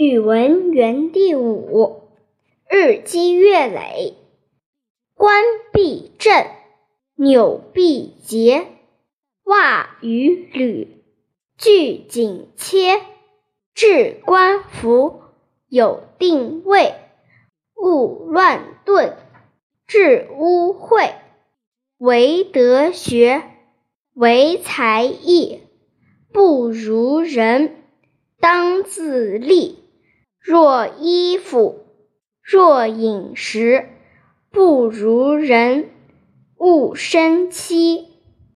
语文园地五，日积月累。冠必正，纽必结，袜与履。俱紧切。置冠服，有定位，勿乱顿。致污秽，唯德学，唯才艺，不如人，当自砺。若衣服，若饮食，不如人，勿生戚。